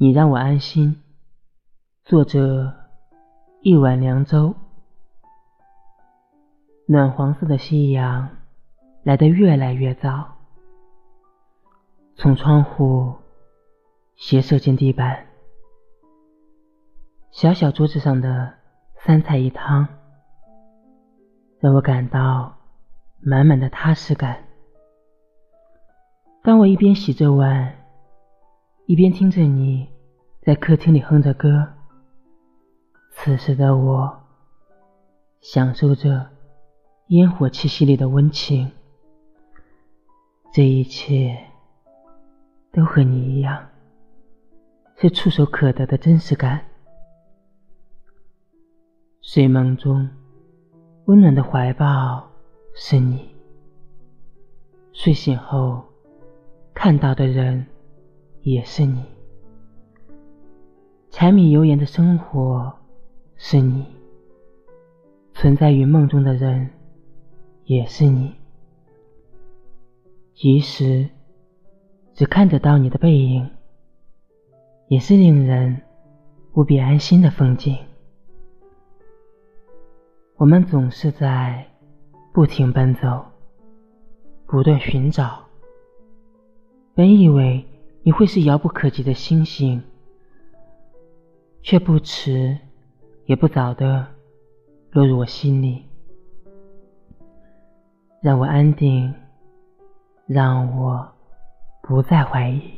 你让我安心。作者：一碗凉粥。暖黄色的夕阳来得越来越早，从窗户斜射进地板。小小桌子上的三菜一汤，让我感到满满的踏实感。当我一边洗着碗，一边听着你在客厅里哼着歌，此时的我享受着烟火气息里的温情。这一切都和你一样，是触手可得的真实感。睡梦中，温暖的怀抱是你；睡醒后，看到的人也是你。柴米油盐的生活是你；存在于梦中的人也是你。即使只看得到你的背影，也是令人无比安心的风景。我们总是在不停奔走，不断寻找。本以为你会是遥不可及的星星，却不迟也不早的落入我心里，让我安定，让我不再怀疑。